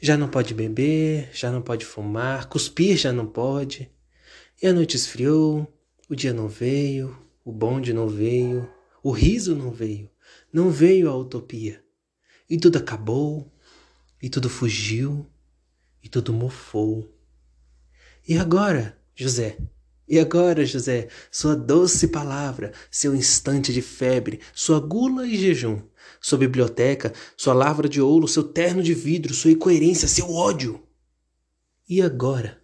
Já não pode beber, já não pode fumar, cuspir já não pode. E a noite esfriou, o dia não veio, o bonde não veio, o riso não veio, não veio a utopia. E tudo acabou, e tudo fugiu, e tudo mofou. E agora, José? E agora, José, sua doce palavra, seu instante de febre, sua gula e jejum, sua biblioteca, sua lavra de ouro, seu terno de vidro, sua incoerência, seu ódio. E agora?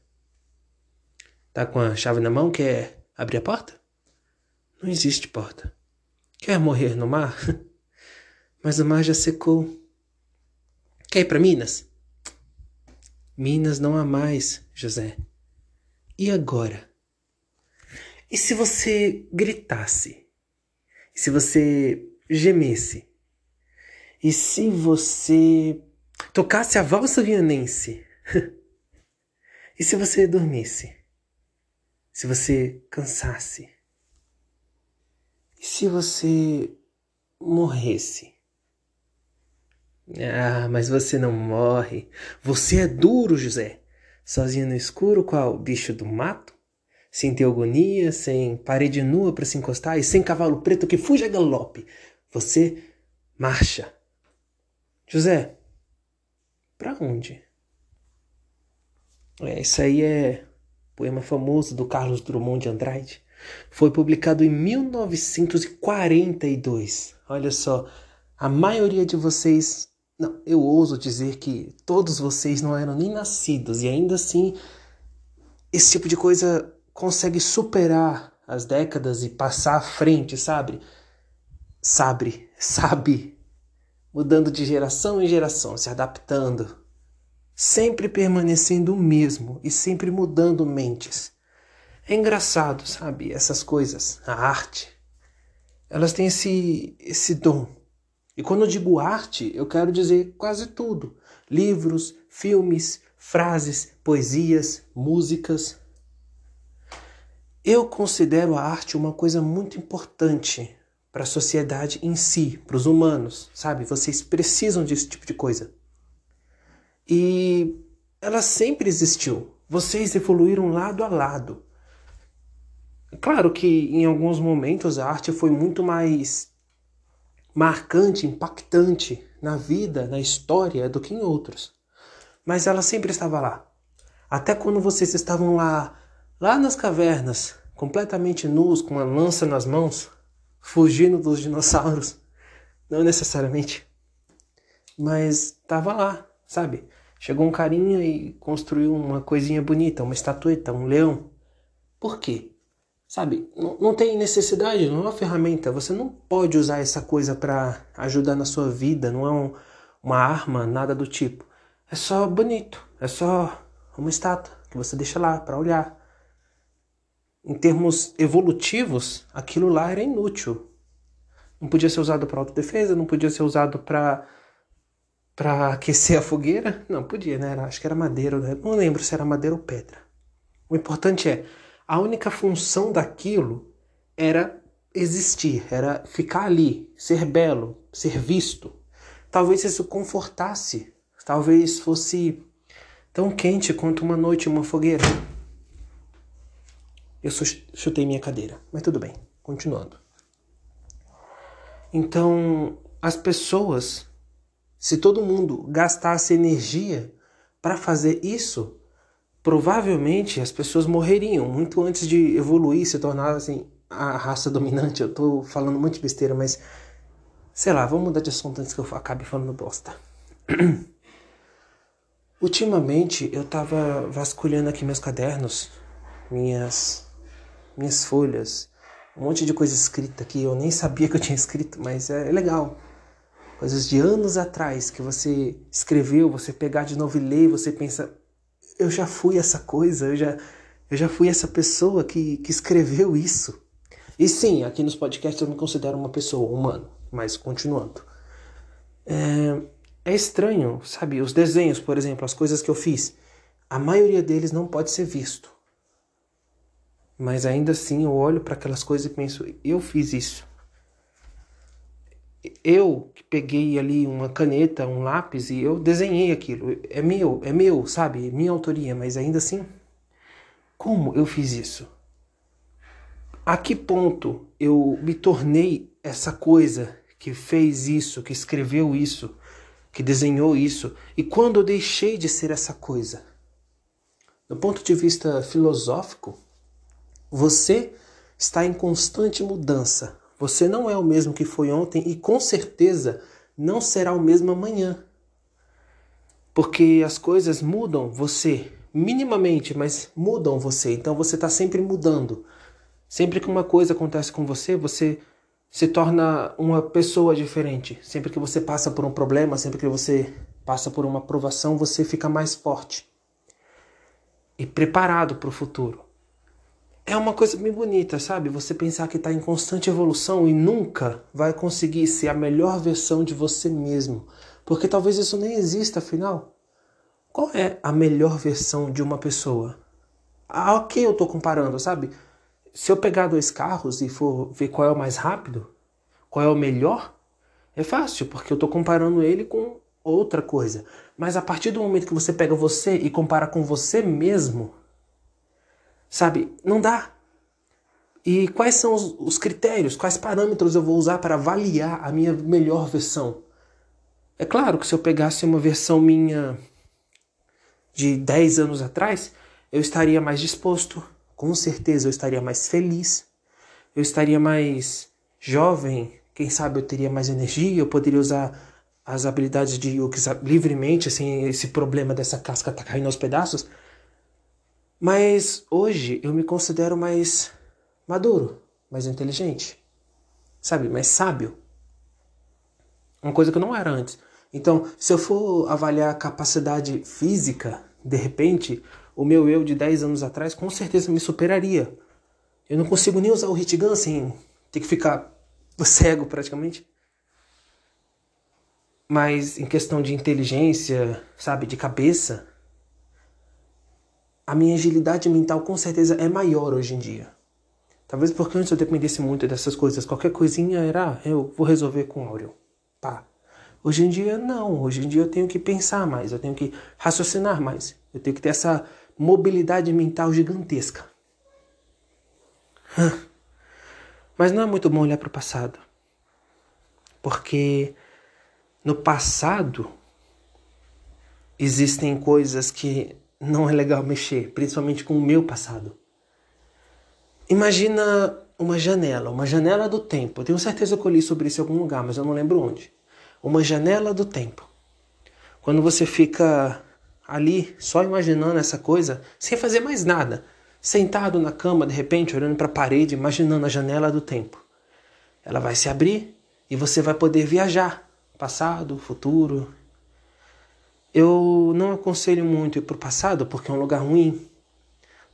Tá com a chave na mão? Quer abrir a porta? Não existe porta. Quer morrer no mar? Mas o mar já secou. Quer ir para Minas? Minas não há mais, José. E agora? E se você gritasse? E se você gemesse? E se você tocasse a valsa vianense? e se você dormisse? Se você cansasse? E se você morresse? Ah, mas você não morre. Você é duro, José sozinho no escuro, qual bicho do mato? Sem teogonia, sem parede nua para se encostar e sem cavalo preto que fuja a galope. Você marcha. José, para onde? É, isso aí é poema famoso do Carlos Drummond de Andrade. Foi publicado em 1942. Olha só, a maioria de vocês não, eu ouso dizer que todos vocês não eram nem nascidos e ainda assim esse tipo de coisa consegue superar as décadas e passar à frente, sabe? Sabe, sabe, mudando de geração em geração, se adaptando, sempre permanecendo o mesmo e sempre mudando mentes. É engraçado, sabe? Essas coisas, a arte, elas têm esse esse dom e quando eu digo arte, eu quero dizer quase tudo: livros, filmes, frases, poesias, músicas. Eu considero a arte uma coisa muito importante para a sociedade em si, para os humanos, sabe? Vocês precisam desse tipo de coisa. E ela sempre existiu. Vocês evoluíram lado a lado. Claro que em alguns momentos a arte foi muito mais marcante, impactante na vida, na história do que em outros. Mas ela sempre estava lá. Até quando vocês estavam lá, lá nas cavernas, completamente nus, com uma lança nas mãos, fugindo dos dinossauros. Não necessariamente. Mas estava lá, sabe? Chegou um carinha e construiu uma coisinha bonita, uma estatueta, um leão. Por quê? Sabe, não, não tem necessidade, não é uma ferramenta. Você não pode usar essa coisa para ajudar na sua vida, não é um, uma arma, nada do tipo. É só bonito, é só uma estátua que você deixa lá para olhar. Em termos evolutivos, aquilo lá era inútil. Não podia ser usado para autodefesa, não podia ser usado para para aquecer a fogueira. Não, podia, né? Acho que era madeira, né? não lembro se era madeira ou pedra. O importante é a única função daquilo era existir, era ficar ali, ser belo, ser visto. Talvez isso confortasse, talvez fosse tão quente quanto uma noite em uma fogueira. Eu chutei minha cadeira, mas tudo bem, continuando. Então, as pessoas, se todo mundo gastasse energia para fazer isso, provavelmente as pessoas morreriam muito antes de evoluir, se tornar assim, a raça dominante. Eu tô falando muito besteira, mas sei lá, vamos mudar de assunto antes que eu acabe falando bosta. Ultimamente eu tava vasculhando aqui meus cadernos, minhas minhas folhas, um monte de coisa escrita que eu nem sabia que eu tinha escrito, mas é, é legal. Coisas de anos atrás que você escreveu, você pegar de novo e ler, você pensa, eu já fui essa coisa, eu já, eu já fui essa pessoa que, que escreveu isso. E sim, aqui nos podcasts eu me considero uma pessoa humana, mas continuando. É, é estranho, sabe? Os desenhos, por exemplo, as coisas que eu fiz, a maioria deles não pode ser visto. Mas ainda assim eu olho para aquelas coisas e penso, eu fiz isso. Eu que peguei ali uma caneta, um lápis e eu desenhei aquilo. É meu, é meu, sabe? É minha autoria, mas ainda assim, como eu fiz isso? A que ponto eu me tornei essa coisa que fez isso, que escreveu isso, que desenhou isso? E quando eu deixei de ser essa coisa? Do ponto de vista filosófico, você está em constante mudança. Você não é o mesmo que foi ontem e com certeza não será o mesmo amanhã. Porque as coisas mudam você, minimamente, mas mudam você. Então você está sempre mudando. Sempre que uma coisa acontece com você, você se torna uma pessoa diferente. Sempre que você passa por um problema, sempre que você passa por uma provação, você fica mais forte e preparado para o futuro é uma coisa bem bonita, sabe? Você pensar que está em constante evolução e nunca vai conseguir ser a melhor versão de você mesmo. Porque talvez isso nem exista, afinal. Qual é a melhor versão de uma pessoa? Ah, ok, eu estou comparando, sabe? Se eu pegar dois carros e for ver qual é o mais rápido, qual é o melhor, é fácil, porque eu estou comparando ele com outra coisa. Mas a partir do momento que você pega você e compara com você mesmo, Sabe? Não dá. E quais são os, os critérios, quais parâmetros eu vou usar para avaliar a minha melhor versão? É claro que se eu pegasse uma versão minha de 10 anos atrás, eu estaria mais disposto, com certeza eu estaria mais feliz, eu estaria mais jovem, quem sabe eu teria mais energia, eu poderia usar as habilidades de Yuki livremente, sem esse problema dessa casca tá caindo aos pedaços. Mas hoje eu me considero mais maduro, mais inteligente, sabe, mais sábio. Uma coisa que eu não era antes. Então, se eu for avaliar a capacidade física, de repente, o meu eu de 10 anos atrás com certeza me superaria. Eu não consigo nem usar o hit gun sem ter que ficar cego praticamente. Mas em questão de inteligência, sabe, de cabeça, a minha agilidade mental com certeza é maior hoje em dia. Talvez porque antes eu dependesse muito dessas coisas. Qualquer coisinha era, ah, eu vou resolver com áudio. Pá. Hoje em dia, não. Hoje em dia eu tenho que pensar mais, eu tenho que raciocinar mais. Eu tenho que ter essa mobilidade mental gigantesca. Mas não é muito bom olhar para o passado. Porque no passado existem coisas que não é legal mexer, principalmente com o meu passado. Imagina uma janela, uma janela do tempo. Eu tenho certeza que eu li sobre isso em algum lugar, mas eu não lembro onde. Uma janela do tempo. Quando você fica ali só imaginando essa coisa, sem fazer mais nada, sentado na cama, de repente, olhando para a parede, imaginando a janela do tempo. Ela vai se abrir e você vai poder viajar, passado, futuro, eu não aconselho muito ir para o passado porque é um lugar ruim.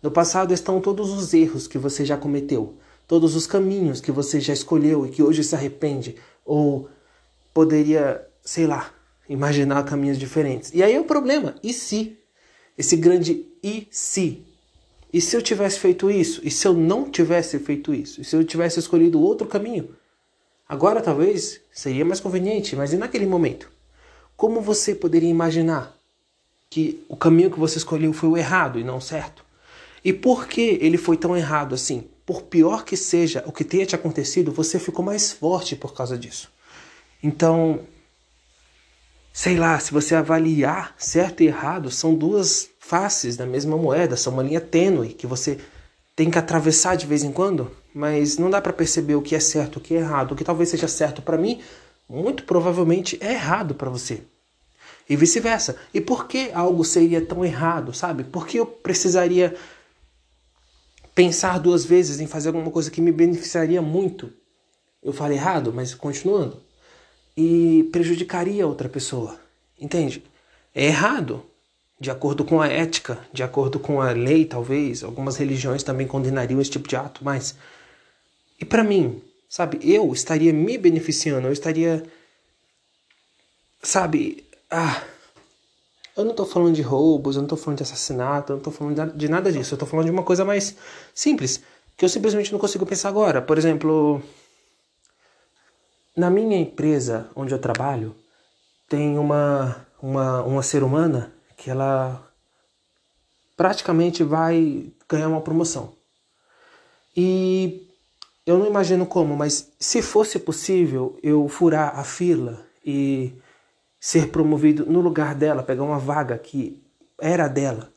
No passado estão todos os erros que você já cometeu, todos os caminhos que você já escolheu e que hoje se arrepende, ou poderia, sei lá, imaginar caminhos diferentes. E aí é o problema, e se? Esse grande e se? E se eu tivesse feito isso? E se eu não tivesse feito isso? E se eu tivesse escolhido outro caminho? Agora talvez seria mais conveniente, mas e naquele momento? Como você poderia imaginar que o caminho que você escolheu foi o errado e não o certo? E por que ele foi tão errado assim? Por pior que seja o que tenha te acontecido, você ficou mais forte por causa disso. Então, sei lá, se você avaliar certo e errado, são duas faces da mesma moeda, são uma linha tênue que você tem que atravessar de vez em quando, mas não dá para perceber o que é certo, o que é errado. O que talvez seja certo para mim, muito provavelmente é errado para você. E vice-versa. E por que algo seria tão errado, sabe? Por que eu precisaria pensar duas vezes em fazer alguma coisa que me beneficiaria muito? Eu falei errado, mas continuando. E prejudicaria outra pessoa. Entende? É errado. de acordo com a ética, de acordo com a lei, talvez. Algumas religiões também condenariam esse tipo de ato, mas. E para mim, sabe, eu estaria me beneficiando, eu estaria. Sabe, ah. Eu não tô falando de roubos, eu não tô falando de assassinato, eu não tô falando de nada disso. Eu tô falando de uma coisa mais simples, que eu simplesmente não consigo pensar agora. Por exemplo, na minha empresa onde eu trabalho, tem uma, uma, uma ser humana que ela praticamente vai ganhar uma promoção. E eu não imagino como, mas se fosse possível eu furar a fila e ser promovido no lugar dela, pegar uma vaga que era dela,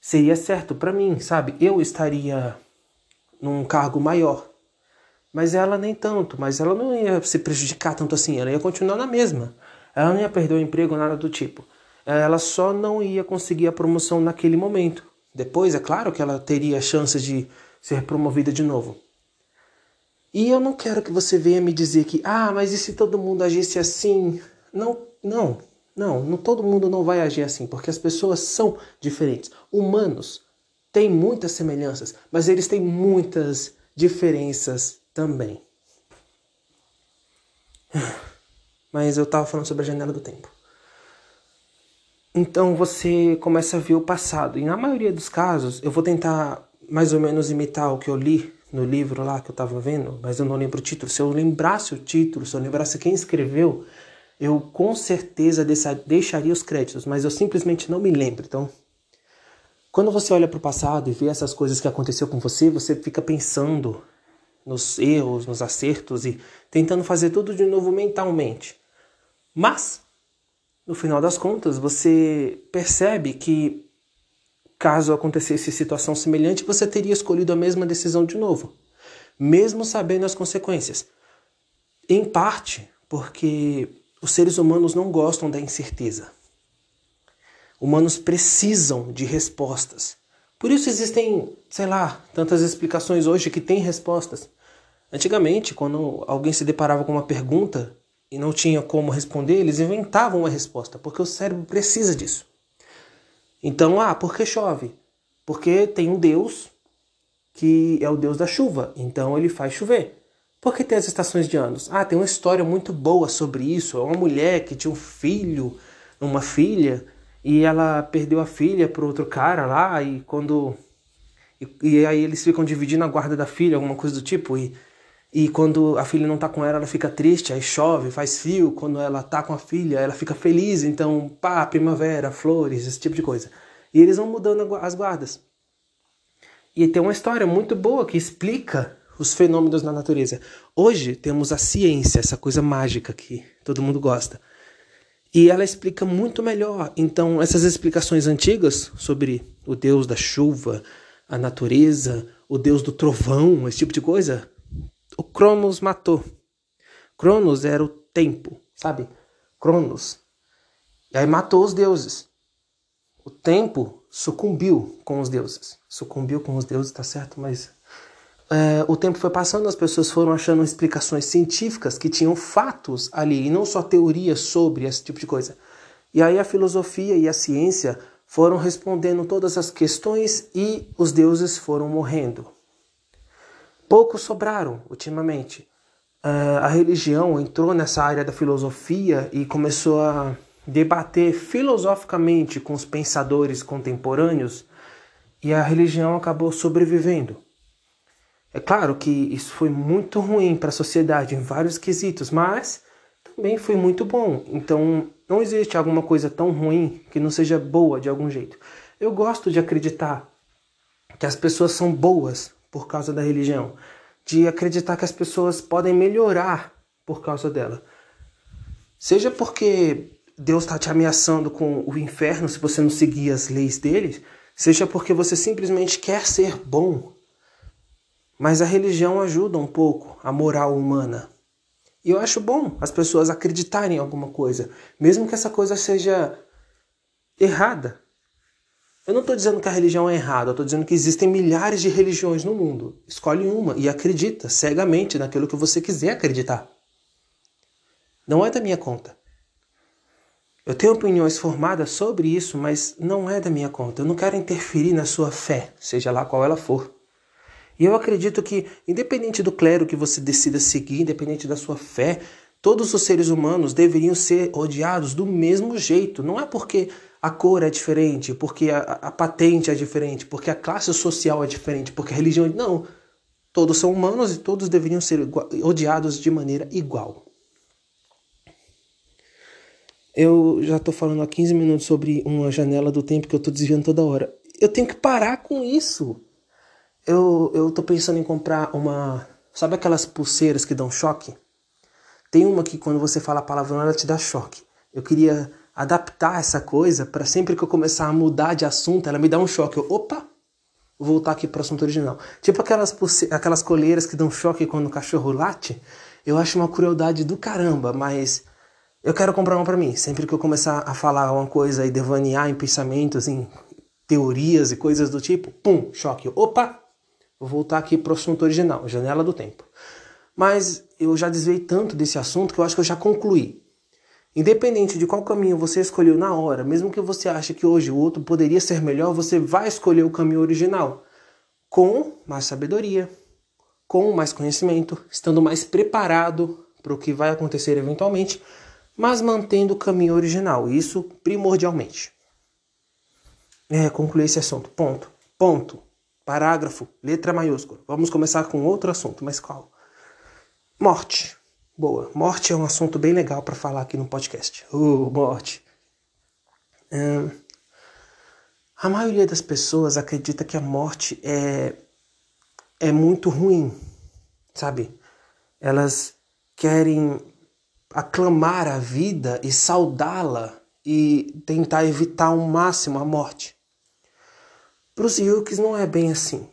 seria certo para mim, sabe? Eu estaria num cargo maior. Mas ela nem tanto, mas ela não ia se prejudicar tanto assim, ela ia continuar na mesma. Ela não ia perder o emprego, nada do tipo. Ela só não ia conseguir a promoção naquele momento. Depois, é claro que ela teria a chance de ser promovida de novo. E eu não quero que você venha me dizer que, ah, mas e se todo mundo agisse assim? Não, não, não, não todo mundo não vai agir assim, porque as pessoas são diferentes. Humanos têm muitas semelhanças, mas eles têm muitas diferenças também. Mas eu estava falando sobre a janela do tempo. Então você começa a ver o passado. E na maioria dos casos, eu vou tentar mais ou menos imitar o que eu li no livro lá que eu estava vendo, mas eu não lembro o título. Se eu lembrasse o título, se eu lembrasse quem escreveu, eu com certeza deixaria os créditos, mas eu simplesmente não me lembro. Então, quando você olha para o passado e vê essas coisas que aconteceu com você, você fica pensando nos erros, nos acertos e tentando fazer tudo de novo mentalmente. Mas, no final das contas, você percebe que caso acontecesse situação semelhante, você teria escolhido a mesma decisão de novo, mesmo sabendo as consequências. Em parte porque os seres humanos não gostam da incerteza. Humanos precisam de respostas. Por isso existem, sei lá, tantas explicações hoje que têm respostas. Antigamente, quando alguém se deparava com uma pergunta e não tinha como responder, eles inventavam uma resposta, porque o cérebro precisa disso. Então, ah, por que chove? Porque tem um Deus que é o Deus da chuva, então ele faz chover. Por que tem as estações de anos? Ah, tem uma história muito boa sobre isso. É uma mulher que tinha um filho, uma filha, e ela perdeu a filha para outro cara lá, e quando. E, e, aí eles ficam dividindo a guarda da filha, alguma coisa do tipo, e e quando a filha não tá com ela, ela fica triste, aí chove, faz frio. Quando ela tá com a filha, ela fica feliz. Então, pá, primavera, flores, esse tipo de coisa. E eles vão mudando as guardas. E tem uma história muito boa que explica os fenômenos na natureza. Hoje temos a ciência, essa coisa mágica que todo mundo gosta. E ela explica muito melhor. Então, essas explicações antigas sobre o deus da chuva, a natureza, o deus do trovão, esse tipo de coisa, o Cronos matou. Cronos era o tempo, sabe? Cronos. E aí matou os deuses. O tempo sucumbiu com os deuses. Sucumbiu com os deuses, tá certo? Mas é, o tempo foi passando, as pessoas foram achando explicações científicas que tinham fatos ali e não só teorias sobre esse tipo de coisa. E aí a filosofia e a ciência foram respondendo todas as questões e os deuses foram morrendo. Poucos sobraram ultimamente. Uh, a religião entrou nessa área da filosofia e começou a debater filosoficamente com os pensadores contemporâneos e a religião acabou sobrevivendo. É claro que isso foi muito ruim para a sociedade em vários quesitos, mas também foi muito bom. Então não existe alguma coisa tão ruim que não seja boa de algum jeito. Eu gosto de acreditar que as pessoas são boas por causa da religião, de acreditar que as pessoas podem melhorar por causa dela. Seja porque Deus está te ameaçando com o inferno se você não seguir as leis dele, seja porque você simplesmente quer ser bom. Mas a religião ajuda um pouco a moral humana. E eu acho bom as pessoas acreditarem em alguma coisa, mesmo que essa coisa seja errada. Eu não estou dizendo que a religião é errada, eu estou dizendo que existem milhares de religiões no mundo. Escolhe uma e acredita cegamente naquilo que você quiser acreditar. Não é da minha conta. Eu tenho opiniões formadas sobre isso, mas não é da minha conta. Eu não quero interferir na sua fé, seja lá qual ela for. E eu acredito que, independente do clero que você decida seguir, independente da sua fé, todos os seres humanos deveriam ser odiados do mesmo jeito. Não é porque a cor é diferente, porque a, a patente é diferente, porque a classe social é diferente, porque a religião. Não. Todos são humanos e todos deveriam ser odiados de maneira igual. Eu já estou falando há 15 minutos sobre uma janela do tempo que eu estou desviando toda hora. Eu tenho que parar com isso. Eu, eu pensando em comprar uma. Sabe aquelas pulseiras que dão choque? Tem uma que quando você fala a palavra ela te dá choque. Eu queria adaptar essa coisa para sempre que eu começar a mudar de assunto, ela me dá um choque. Eu, opa, vou voltar aqui para o assunto original. Tipo aquelas, aquelas colheiras que dão choque quando o cachorro late. Eu acho uma crueldade do caramba, mas eu quero comprar uma para mim. Sempre que eu começar a falar uma coisa e devanear em pensamentos, em teorias e coisas do tipo, pum, choque. Opa! Vou voltar aqui para o assunto original, janela do tempo. Mas eu já desviei tanto desse assunto que eu acho que eu já concluí. Independente de qual caminho você escolheu na hora, mesmo que você ache que hoje o outro poderia ser melhor, você vai escolher o caminho original com mais sabedoria, com mais conhecimento, estando mais preparado para o que vai acontecer eventualmente mas mantendo o caminho original, isso primordialmente. É, concluir esse assunto. Ponto. Ponto. Parágrafo, letra maiúscula. Vamos começar com outro assunto, mas qual? Morte. Boa. Morte é um assunto bem legal para falar aqui no podcast. Uh, morte. Hum, a maioria das pessoas acredita que a morte é, é muito ruim, sabe? Elas querem aclamar a vida e saudá-la e tentar evitar ao máximo a morte. Para os yukis não é bem assim,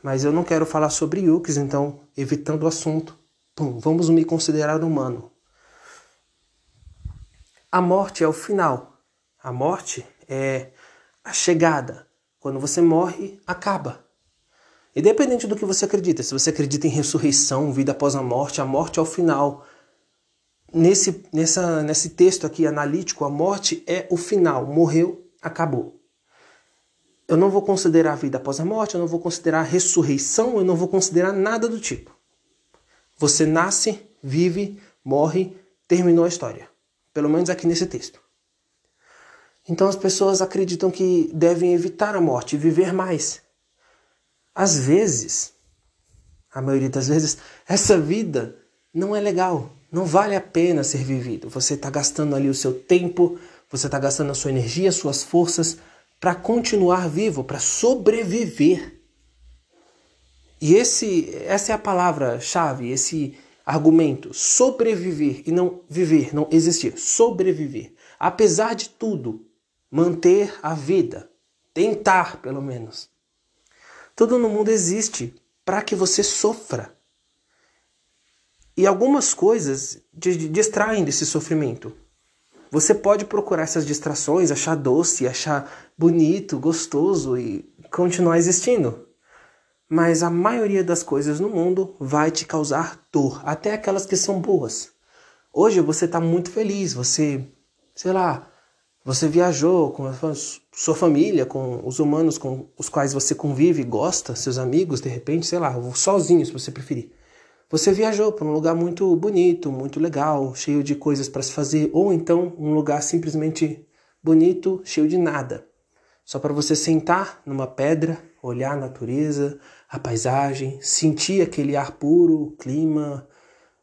mas eu não quero falar sobre yukis, então, evitando o assunto, pum, vamos me considerar humano. A morte é o final. A morte é a chegada. Quando você morre, acaba. Independente do que você acredita, se você acredita em ressurreição, vida após a morte, a morte é o final nesse, nessa, nesse texto aqui analítico, a morte é o final. Morreu, acabou. Eu não vou considerar a vida após a morte, eu não vou considerar a ressurreição, eu não vou considerar nada do tipo. Você nasce, vive, morre, terminou a história. Pelo menos aqui nesse texto. Então as pessoas acreditam que devem evitar a morte e viver mais. Às vezes, a maioria das vezes, essa vida não é legal não vale a pena ser vivido. Você está gastando ali o seu tempo, você está gastando a sua energia, suas forças para continuar vivo, para sobreviver. E esse, essa é a palavra-chave, esse argumento: sobreviver e não viver, não existir. Sobreviver. Apesar de tudo, manter a vida. Tentar, pelo menos. Tudo no mundo existe para que você sofra. E algumas coisas distraem desse sofrimento. Você pode procurar essas distrações, achar doce, achar bonito, gostoso e continuar existindo. Mas a maioria das coisas no mundo vai te causar dor, até aquelas que são boas. Hoje você está muito feliz, você, sei lá, você viajou com a sua família, com os humanos com os quais você convive, gosta, seus amigos, de repente, sei lá, sozinho se você preferir. Você viajou para um lugar muito bonito, muito legal, cheio de coisas para se fazer, ou então um lugar simplesmente bonito, cheio de nada. Só para você sentar numa pedra, olhar a natureza, a paisagem, sentir aquele ar puro, clima,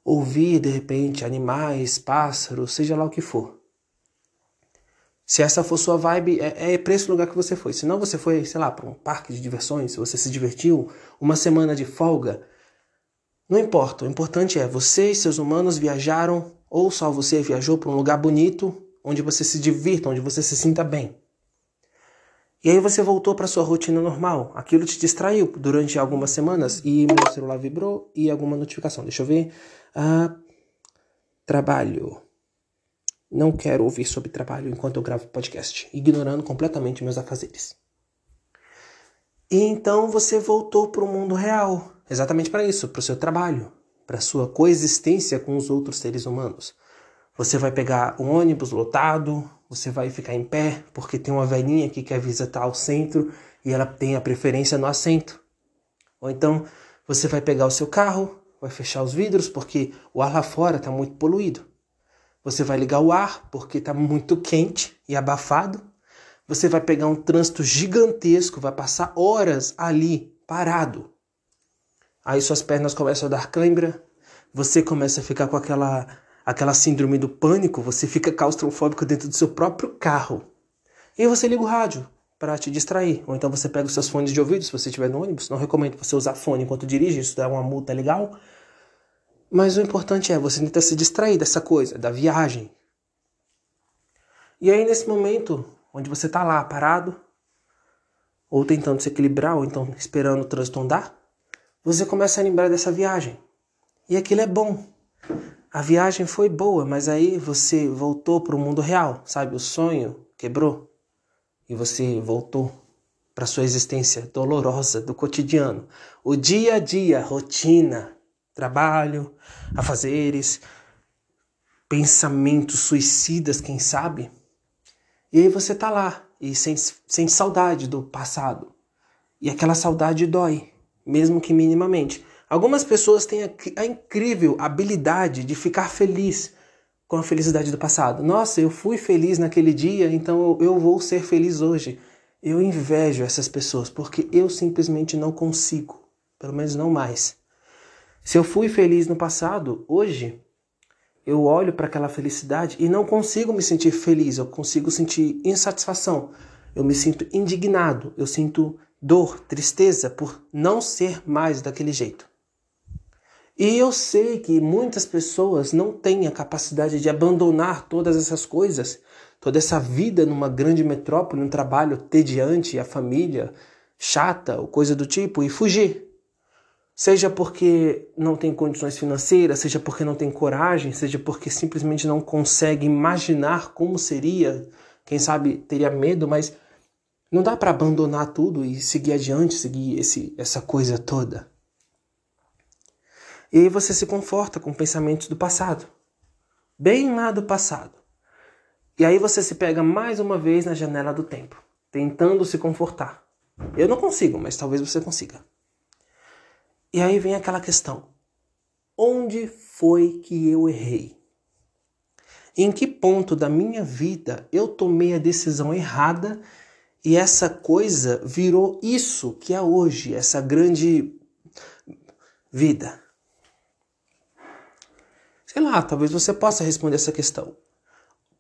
ouvir de repente animais, pássaros, seja lá o que for. Se essa for sua vibe, é, é para esse lugar que você foi. Se não, você foi, sei lá, para um parque de diversões, se você se divertiu, uma semana de folga, não importa, o importante é você e seus humanos viajaram ou só você viajou para um lugar bonito, onde você se divirta, onde você se sinta bem. E aí você voltou para sua rotina normal. Aquilo te distraiu durante algumas semanas e meu celular vibrou e alguma notificação. Deixa eu ver. Ah, trabalho. Não quero ouvir sobre trabalho enquanto eu gravo podcast, ignorando completamente meus afazeres. E então você voltou para o mundo real, exatamente para isso, para o seu trabalho, para sua coexistência com os outros seres humanos. Você vai pegar um ônibus lotado, você vai ficar em pé porque tem uma velhinha que quer visitar o centro e ela tem a preferência no assento. Ou então você vai pegar o seu carro, vai fechar os vidros porque o ar lá fora está muito poluído. Você vai ligar o ar porque está muito quente e abafado. Você vai pegar um trânsito gigantesco, vai passar horas ali parado. Aí suas pernas começam a dar cãibra, você começa a ficar com aquela aquela síndrome do pânico, você fica claustrofóbico dentro do seu próprio carro. E você liga o rádio para te distrair. Ou então você pega os seus fones de ouvido, se você estiver no ônibus. Não recomendo você usar fone enquanto dirige, isso dá uma multa legal. Mas o importante é você tentar se distrair dessa coisa, da viagem. E aí, nesse momento, onde você está lá parado, ou tentando se equilibrar, ou então esperando o trânsito andar, você começa a lembrar dessa viagem. E aquilo é bom a viagem foi boa, mas aí você voltou para o mundo real, sabe? O sonho quebrou e você voltou para sua existência dolorosa do cotidiano, o dia a dia, rotina, trabalho, afazeres, pensamentos suicidas, quem sabe? E aí você tá lá e sente, sente saudade do passado. E aquela saudade dói, mesmo que minimamente. Algumas pessoas têm a, incrível habilidade de ficar feliz com a felicidade do passado. Nossa, eu fui feliz naquele dia, então eu, eu vou ser feliz hoje. Eu invejo essas pessoas porque eu simplesmente não consigo, pelo menos não mais. Se eu fui feliz no passado, hoje eu olho para aquela felicidade e não consigo me sentir feliz, eu consigo sentir insatisfação, eu me sinto indignado, eu sinto dor, tristeza por não ser mais daquele jeito. E eu sei que muitas pessoas não têm a capacidade de abandonar todas essas coisas, toda essa vida numa grande metrópole, um trabalho tediante, a família chata ou coisa do tipo, e fugir. Seja porque não tem condições financeiras, seja porque não tem coragem, seja porque simplesmente não consegue imaginar como seria, quem sabe teria medo, mas não dá para abandonar tudo e seguir adiante, seguir esse, essa coisa toda. E aí você se conforta com pensamentos do passado, bem lá do passado. E aí você se pega mais uma vez na janela do tempo, tentando se confortar. Eu não consigo, mas talvez você consiga. E aí vem aquela questão: onde foi que eu errei? Em que ponto da minha vida eu tomei a decisão errada e essa coisa virou isso que é hoje, essa grande vida? Sei lá, talvez você possa responder essa questão.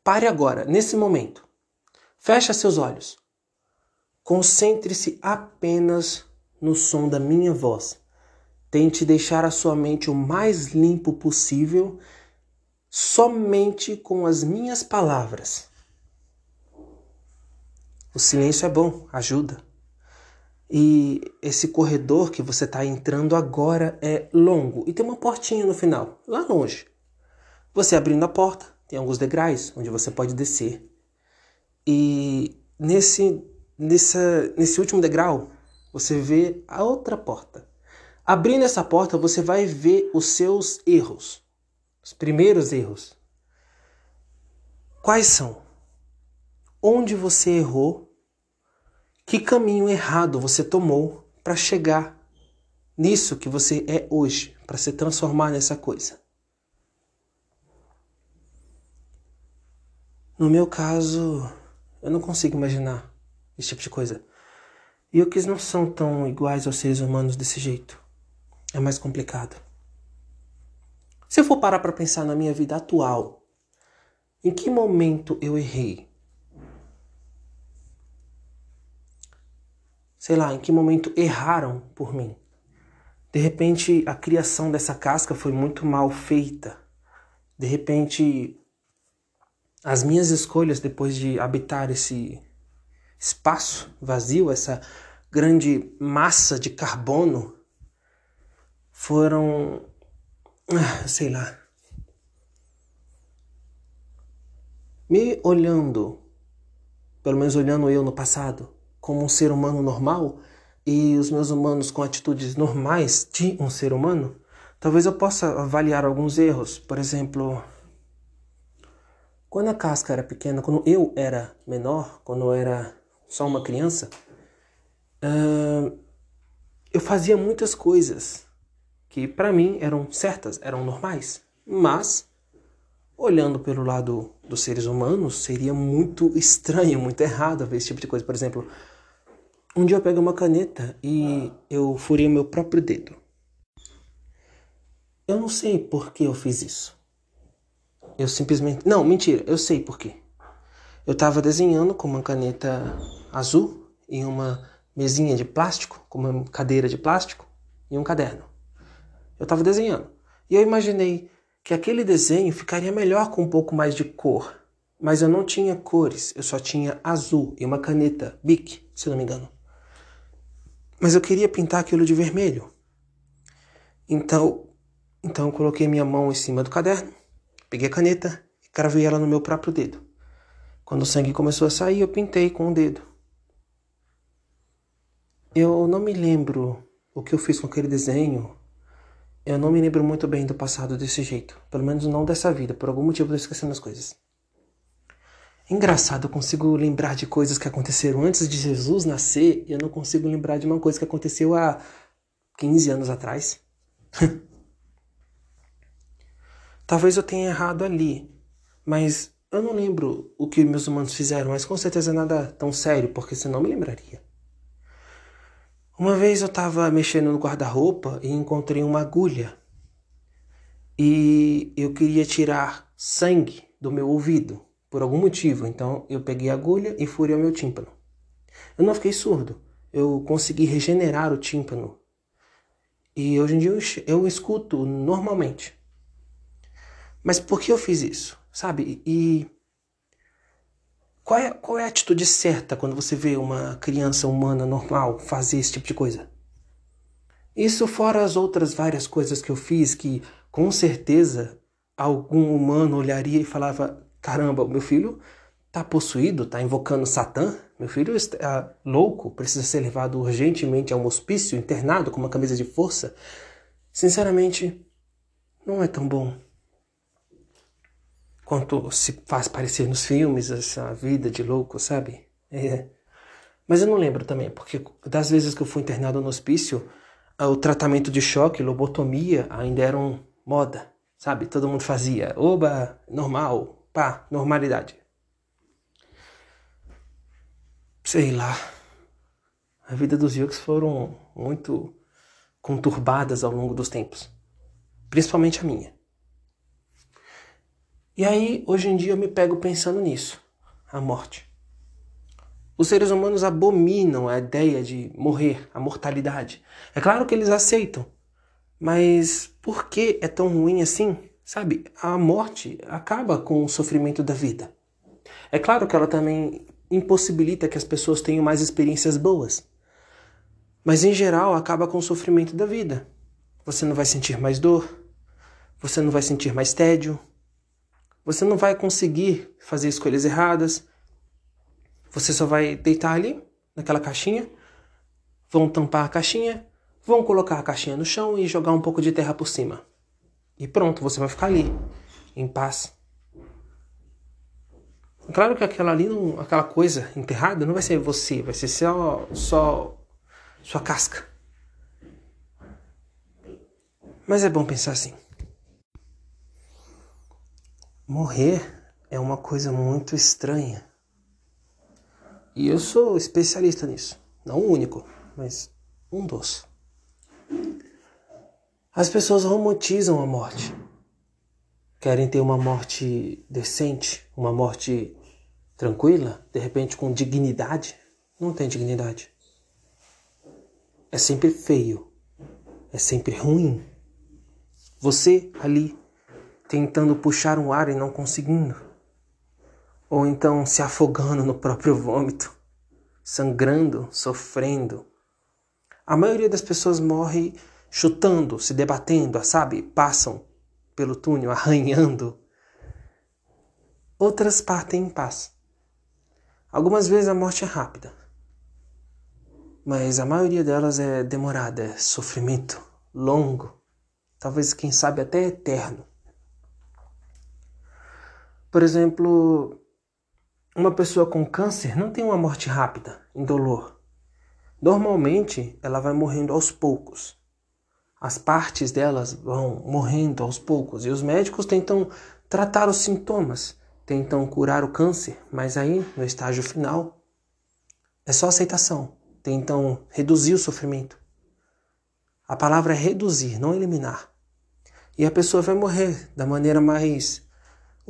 Pare agora, nesse momento. Feche seus olhos. Concentre-se apenas no som da minha voz. Tente deixar a sua mente o mais limpo possível, somente com as minhas palavras. O silêncio é bom, ajuda. E esse corredor que você está entrando agora é longo e tem uma portinha no final, lá longe. Você abrindo a porta, tem alguns degraus onde você pode descer. E nesse, nessa, nesse último degrau, você vê a outra porta. Abrindo essa porta, você vai ver os seus erros, os primeiros erros. Quais são? Onde você errou? Que caminho errado você tomou para chegar nisso que você é hoje, para se transformar nessa coisa? No meu caso, eu não consigo imaginar esse tipo de coisa. E os que não são tão iguais aos seres humanos desse jeito. É mais complicado. Se eu for parar para pensar na minha vida atual, em que momento eu errei? Sei lá, em que momento erraram por mim? De repente, a criação dessa casca foi muito mal feita. De repente, as minhas escolhas depois de habitar esse espaço vazio, essa grande massa de carbono, foram. Ah, sei lá. Me olhando, pelo menos olhando eu no passado, como um ser humano normal e os meus humanos com atitudes normais de um ser humano, talvez eu possa avaliar alguns erros. Por exemplo, quando a casca era pequena, quando eu era menor, quando eu era só uma criança, uh, eu fazia muitas coisas que para mim eram certas, eram normais, mas olhando pelo lado dos seres humanos, seria muito estranho, muito errado ver esse tipo de coisa. Por exemplo, um dia eu peguei uma caneta e eu furei meu próprio dedo. Eu não sei por que eu fiz isso. Eu simplesmente. Não, mentira, eu sei por quê. Eu estava desenhando com uma caneta azul em uma mesinha de plástico, com uma cadeira de plástico e um caderno. Eu estava desenhando. E eu imaginei que aquele desenho ficaria melhor com um pouco mais de cor. Mas eu não tinha cores, eu só tinha azul e uma caneta Bic, se não me engano. Mas eu queria pintar aquilo de vermelho. Então, então eu coloquei minha mão em cima do caderno, peguei a caneta e cravei ela no meu próprio dedo. Quando o sangue começou a sair, eu pintei com o dedo. Eu não me lembro o que eu fiz com aquele desenho, eu não me lembro muito bem do passado desse jeito. Pelo menos não dessa vida. Por algum motivo eu tô esquecendo as coisas. Engraçado, eu consigo lembrar de coisas que aconteceram antes de Jesus nascer e eu não consigo lembrar de uma coisa que aconteceu há 15 anos atrás. Talvez eu tenha errado ali, mas eu não lembro o que meus humanos fizeram, mas com certeza nada tão sério, porque senão me lembraria. Uma vez eu estava mexendo no guarda-roupa e encontrei uma agulha. E eu queria tirar sangue do meu ouvido, por algum motivo. Então eu peguei a agulha e furei o meu tímpano. Eu não fiquei surdo, eu consegui regenerar o tímpano. E hoje em dia eu escuto normalmente. Mas por que eu fiz isso? Sabe? E qual é, qual é a atitude certa quando você vê uma criança humana normal fazer esse tipo de coisa? Isso fora as outras várias coisas que eu fiz que com certeza algum humano olharia e falava: caramba, meu filho está possuído, está invocando Satã, meu filho está louco, precisa ser levado urgentemente a um hospício, internado com uma camisa de força. Sinceramente, não é tão bom quanto se faz parecer nos filmes, essa vida de louco, sabe? É. Mas eu não lembro também, porque das vezes que eu fui internado no hospício, ah, o tratamento de choque, lobotomia, ainda eram moda, sabe? Todo mundo fazia. Oba, normal, pá, normalidade. Sei lá. A vida dos Yokes foram muito conturbadas ao longo dos tempos. Principalmente a minha. E aí, hoje em dia, eu me pego pensando nisso: a morte. Os seres humanos abominam a ideia de morrer, a mortalidade. É claro que eles aceitam, mas por que é tão ruim assim? Sabe, a morte acaba com o sofrimento da vida. É claro que ela também impossibilita que as pessoas tenham mais experiências boas. Mas em geral acaba com o sofrimento da vida. Você não vai sentir mais dor, você não vai sentir mais tédio, você não vai conseguir fazer escolhas erradas. Você só vai deitar ali, naquela caixinha, vão tampar a caixinha, vão colocar a caixinha no chão e jogar um pouco de terra por cima. E pronto, você vai ficar ali, em paz. Claro que aquela ali, não, aquela coisa enterrada, não vai ser você, vai ser só, só sua casca. Mas é bom pensar assim. Morrer é uma coisa muito estranha. E eu sou especialista nisso. Não o único, mas um dos. As pessoas romantizam a morte. Querem ter uma morte decente, uma morte tranquila, de repente com dignidade. Não tem dignidade. É sempre feio. É sempre ruim. Você ali tentando puxar um ar e não conseguindo, ou então se afogando no próprio vômito, sangrando, sofrendo. A maioria das pessoas morre chutando, se debatendo, sabe? Passam pelo túnel arranhando. Outras partem em paz. Algumas vezes a morte é rápida, mas a maioria delas é demorada, é sofrimento longo, talvez, quem sabe, até eterno. Por exemplo, uma pessoa com câncer não tem uma morte rápida, indolor. Normalmente, ela vai morrendo aos poucos. As partes delas vão morrendo aos poucos e os médicos tentam tratar os sintomas, tentam curar o câncer, mas aí, no estágio final, é só aceitação. Tentam reduzir o sofrimento. A palavra é reduzir, não eliminar. E a pessoa vai morrer da maneira mais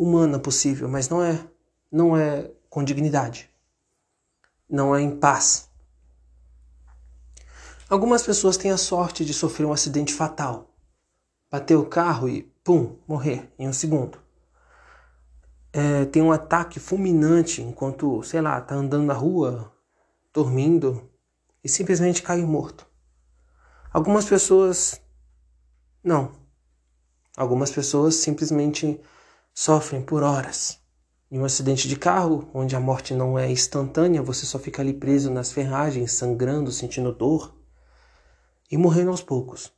humana possível, mas não é, não é com dignidade. Não é em paz. Algumas pessoas têm a sorte de sofrer um acidente fatal. Bater o carro e, pum, morrer em um segundo. É, tem um ataque fulminante enquanto, sei lá, tá andando na rua, dormindo e simplesmente cai morto. Algumas pessoas não. Algumas pessoas simplesmente sofrem por horas. Em um acidente de carro, onde a morte não é instantânea, você só fica ali preso nas ferragens, sangrando, sentindo dor e morrendo aos poucos.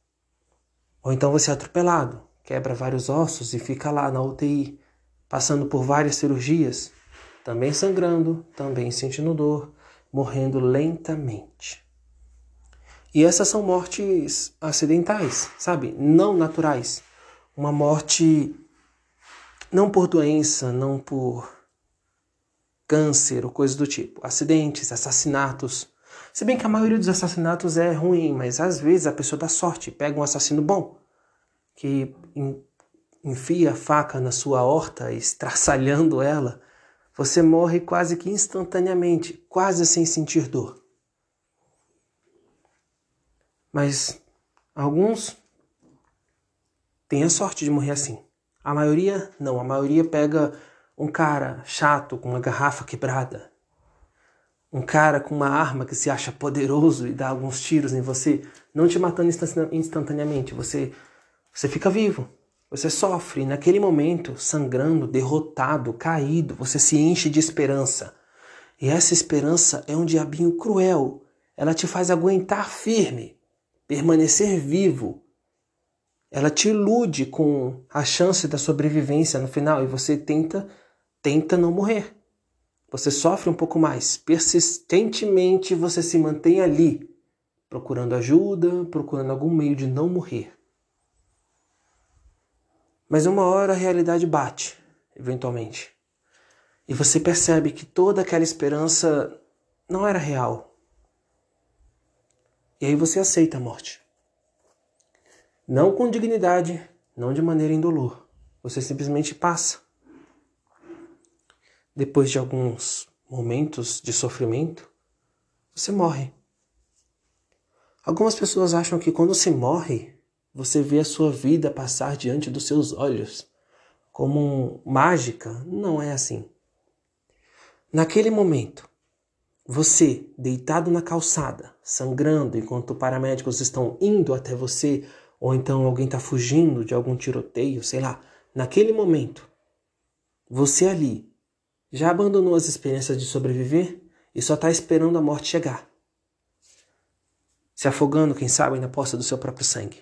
Ou então você é atropelado, quebra vários ossos e fica lá na UTI, passando por várias cirurgias, também sangrando, também sentindo dor, morrendo lentamente. E essas são mortes acidentais, sabe? Não naturais. Uma morte não por doença, não por câncer ou coisa do tipo. Acidentes, assassinatos, se bem que a maioria dos assassinatos é ruim, mas às vezes a pessoa dá sorte, pega um assassino bom, que enfia a faca na sua horta, estraçalhando ela, você morre quase que instantaneamente, quase sem sentir dor. Mas alguns têm a sorte de morrer assim. A maioria não, a maioria pega um cara chato com uma garrafa quebrada, um cara com uma arma que se acha poderoso e dá alguns tiros em você, não te matando instantaneamente, você você fica vivo. Você sofre naquele momento, sangrando, derrotado, caído, você se enche de esperança. E essa esperança é um diabinho cruel. Ela te faz aguentar firme, permanecer vivo. Ela te ilude com a chance da sobrevivência no final e você tenta tenta não morrer. Você sofre um pouco mais. Persistentemente você se mantém ali, procurando ajuda, procurando algum meio de não morrer. Mas uma hora a realidade bate, eventualmente. E você percebe que toda aquela esperança não era real. E aí você aceita a morte. Não com dignidade, não de maneira indolor. Você simplesmente passa depois de alguns momentos de sofrimento, você morre. Algumas pessoas acham que quando se morre, você vê a sua vida passar diante dos seus olhos, como mágica. Não é assim. Naquele momento, você, deitado na calçada, sangrando enquanto paramédicos estão indo até você, ou então alguém está fugindo de algum tiroteio, sei lá, naquele momento, você ali, já abandonou as experiências de sobreviver e só está esperando a morte chegar. Se afogando, quem sabe, na poça do seu próprio sangue.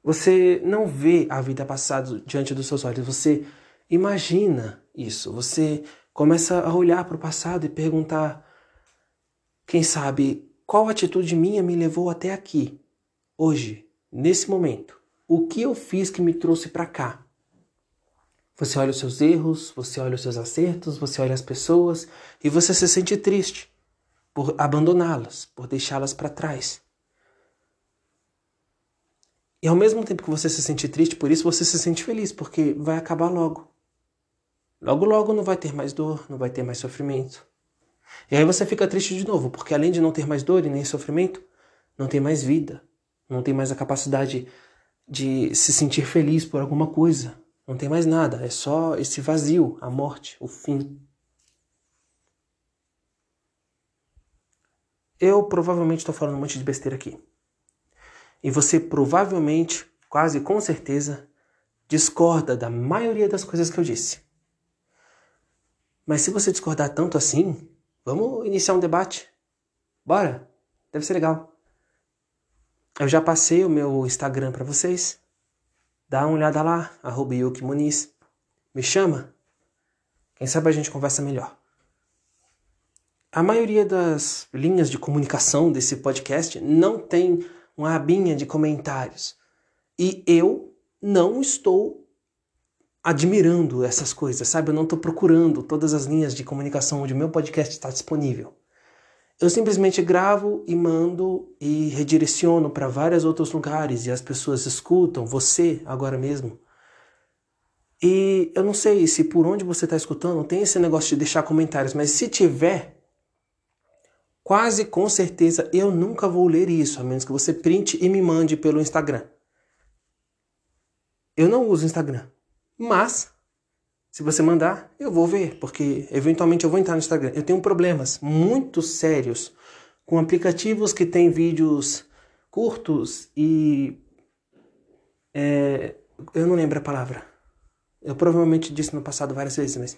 Você não vê a vida passar diante dos seus olhos, você imagina isso. Você começa a olhar para o passado e perguntar: quem sabe, qual atitude minha me levou até aqui, hoje, nesse momento? O que eu fiz que me trouxe para cá? Você olha os seus erros, você olha os seus acertos, você olha as pessoas e você se sente triste por abandoná-las, por deixá-las para trás. E ao mesmo tempo que você se sente triste por isso, você se sente feliz, porque vai acabar logo. Logo, logo não vai ter mais dor, não vai ter mais sofrimento. E aí você fica triste de novo, porque além de não ter mais dor e nem sofrimento, não tem mais vida, não tem mais a capacidade de se sentir feliz por alguma coisa, não tem mais nada, é só esse vazio, a morte, o fim. Eu provavelmente estou falando um monte de besteira aqui. E você provavelmente, quase com certeza, discorda da maioria das coisas que eu disse. Mas se você discordar tanto assim, vamos iniciar um debate. Bora? Deve ser legal. Eu já passei o meu Instagram para vocês. Dá uma olhada lá, arroba Yuki Muniz. Me chama, Quem sabe a gente conversa melhor. A maioria das linhas de comunicação desse podcast não tem uma abinha de comentários. E eu não estou admirando essas coisas, sabe? Eu não estou procurando todas as linhas de comunicação onde o meu podcast está disponível. Eu simplesmente gravo e mando e redireciono para vários outros lugares e as pessoas escutam, você agora mesmo. E eu não sei se por onde você está escutando tem esse negócio de deixar comentários, mas se tiver, Quase com certeza eu nunca vou ler isso, a menos que você printe e me mande pelo Instagram. Eu não uso Instagram, mas se você mandar, eu vou ver, porque eventualmente eu vou entrar no Instagram. Eu tenho problemas muito sérios com aplicativos que têm vídeos curtos e. É, eu não lembro a palavra. Eu provavelmente disse no passado várias vezes, mas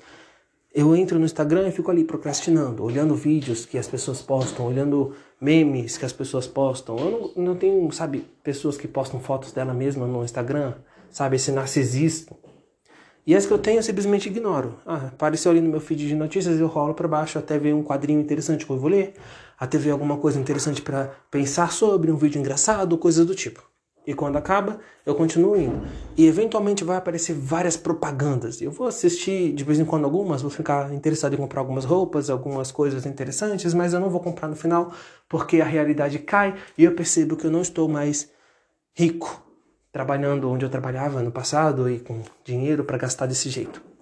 eu entro no Instagram e fico ali procrastinando, olhando vídeos que as pessoas postam, olhando memes que as pessoas postam. Eu não, não tenho, sabe, pessoas que postam fotos dela mesma no Instagram, sabe, esse narcisista. E as que eu tenho eu simplesmente ignoro. Ah, apareceu ali no meu feed de notícias, eu rolo para baixo até ver um quadrinho interessante que eu vou ler, até ver alguma coisa interessante para pensar sobre, um vídeo engraçado, coisas do tipo. E quando acaba, eu continuo indo. E eventualmente vai aparecer várias propagandas. Eu vou assistir de vez em quando algumas, vou ficar interessado em comprar algumas roupas, algumas coisas interessantes, mas eu não vou comprar no final porque a realidade cai e eu percebo que eu não estou mais rico trabalhando onde eu trabalhava no passado e com dinheiro para gastar desse jeito.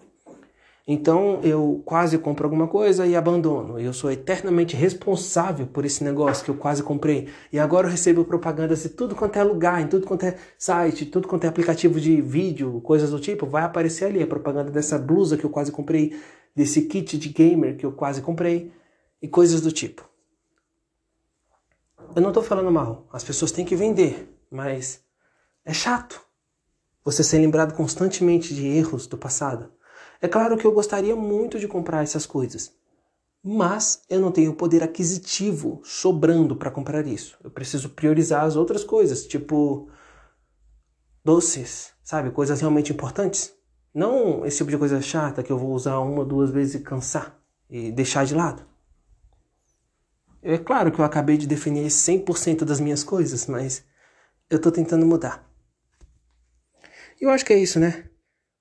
Então eu quase compro alguma coisa e abandono. Eu sou eternamente responsável por esse negócio que eu quase comprei. E agora eu recebo propagandas de tudo quanto é lugar, em tudo quanto é site, tudo quanto é aplicativo de vídeo, coisas do tipo. Vai aparecer ali a propaganda dessa blusa que eu quase comprei, desse kit de gamer que eu quase comprei e coisas do tipo. Eu não estou falando mal. As pessoas têm que vender, mas é chato você ser lembrado constantemente de erros do passado. É claro que eu gostaria muito de comprar essas coisas, mas eu não tenho poder aquisitivo sobrando para comprar isso. Eu preciso priorizar as outras coisas, tipo doces, sabe? Coisas realmente importantes. Não esse tipo de coisa chata que eu vou usar uma, duas vezes e cansar e deixar de lado. É claro que eu acabei de definir 100% das minhas coisas, mas eu estou tentando mudar. Eu acho que é isso, né?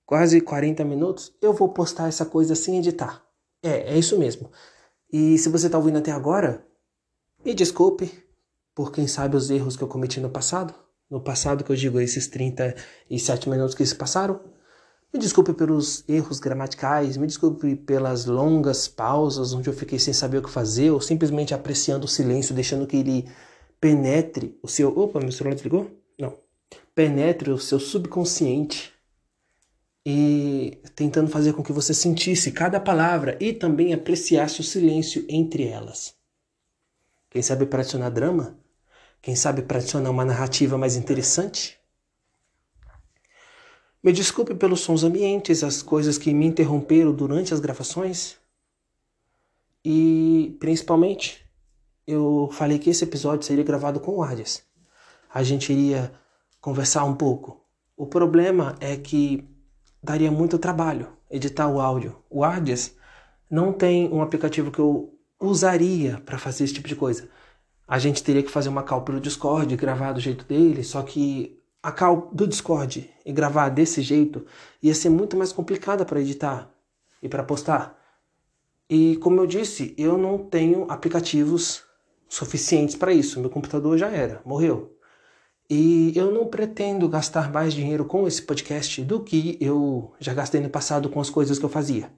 quase 40 minutos, eu vou postar essa coisa sem editar. É, é isso mesmo. E se você está ouvindo até agora, me desculpe por quem sabe os erros que eu cometi no passado. No passado que eu digo esses 37 minutos que se passaram. Me desculpe pelos erros gramaticais, me desculpe pelas longas pausas onde eu fiquei sem saber o que fazer ou simplesmente apreciando o silêncio, deixando que ele penetre o seu. Opa, meu celular desligou? Não. Penetre o seu subconsciente e tentando fazer com que você sentisse cada palavra e também apreciasse o silêncio entre elas. Quem sabe para adicionar drama? Quem sabe para adicionar uma narrativa mais interessante? Me desculpe pelos sons ambientes, as coisas que me interromperam durante as gravações. E principalmente, eu falei que esse episódio seria gravado com o Ardias. A gente iria conversar um pouco. O problema é que daria muito trabalho editar o áudio. O Ardias não tem um aplicativo que eu usaria para fazer esse tipo de coisa. A gente teria que fazer uma call pelo Discord, gravar do jeito dele, só que a call do Discord e gravar desse jeito ia ser muito mais complicada para editar e para postar. E como eu disse, eu não tenho aplicativos suficientes para isso. Meu computador já era, morreu. E eu não pretendo gastar mais dinheiro com esse podcast do que eu já gastei no passado com as coisas que eu fazia.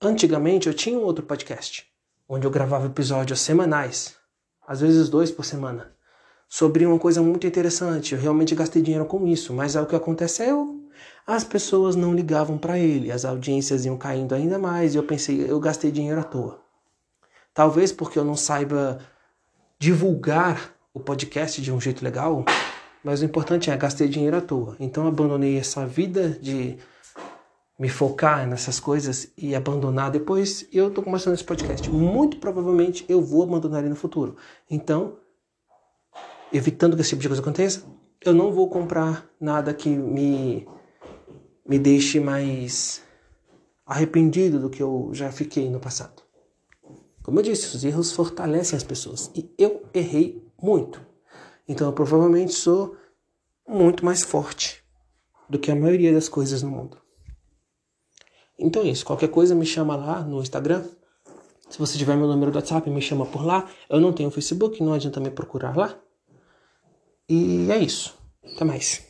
Antigamente eu tinha um outro podcast, onde eu gravava episódios semanais, às vezes dois por semana, sobre uma coisa muito interessante. Eu realmente gastei dinheiro com isso, mas aí o que aconteceu? As pessoas não ligavam para ele, as audiências iam caindo ainda mais e eu pensei, eu gastei dinheiro à toa. Talvez porque eu não saiba divulgar o podcast de um jeito legal, mas o importante é gastei dinheiro à toa. Então abandonei essa vida de me focar nessas coisas e abandonar depois. E eu tô começando esse podcast. Muito provavelmente eu vou abandonar ele no futuro. Então, evitando que esse tipo de coisa aconteça, eu não vou comprar nada que me me deixe mais arrependido do que eu já fiquei no passado. Como eu disse, os erros fortalecem as pessoas. E eu errei muito. Então eu provavelmente sou muito mais forte do que a maioria das coisas no mundo. Então é isso. Qualquer coisa me chama lá no Instagram. Se você tiver meu número do WhatsApp, me chama por lá. Eu não tenho Facebook, não adianta me procurar lá. E é isso. Até mais.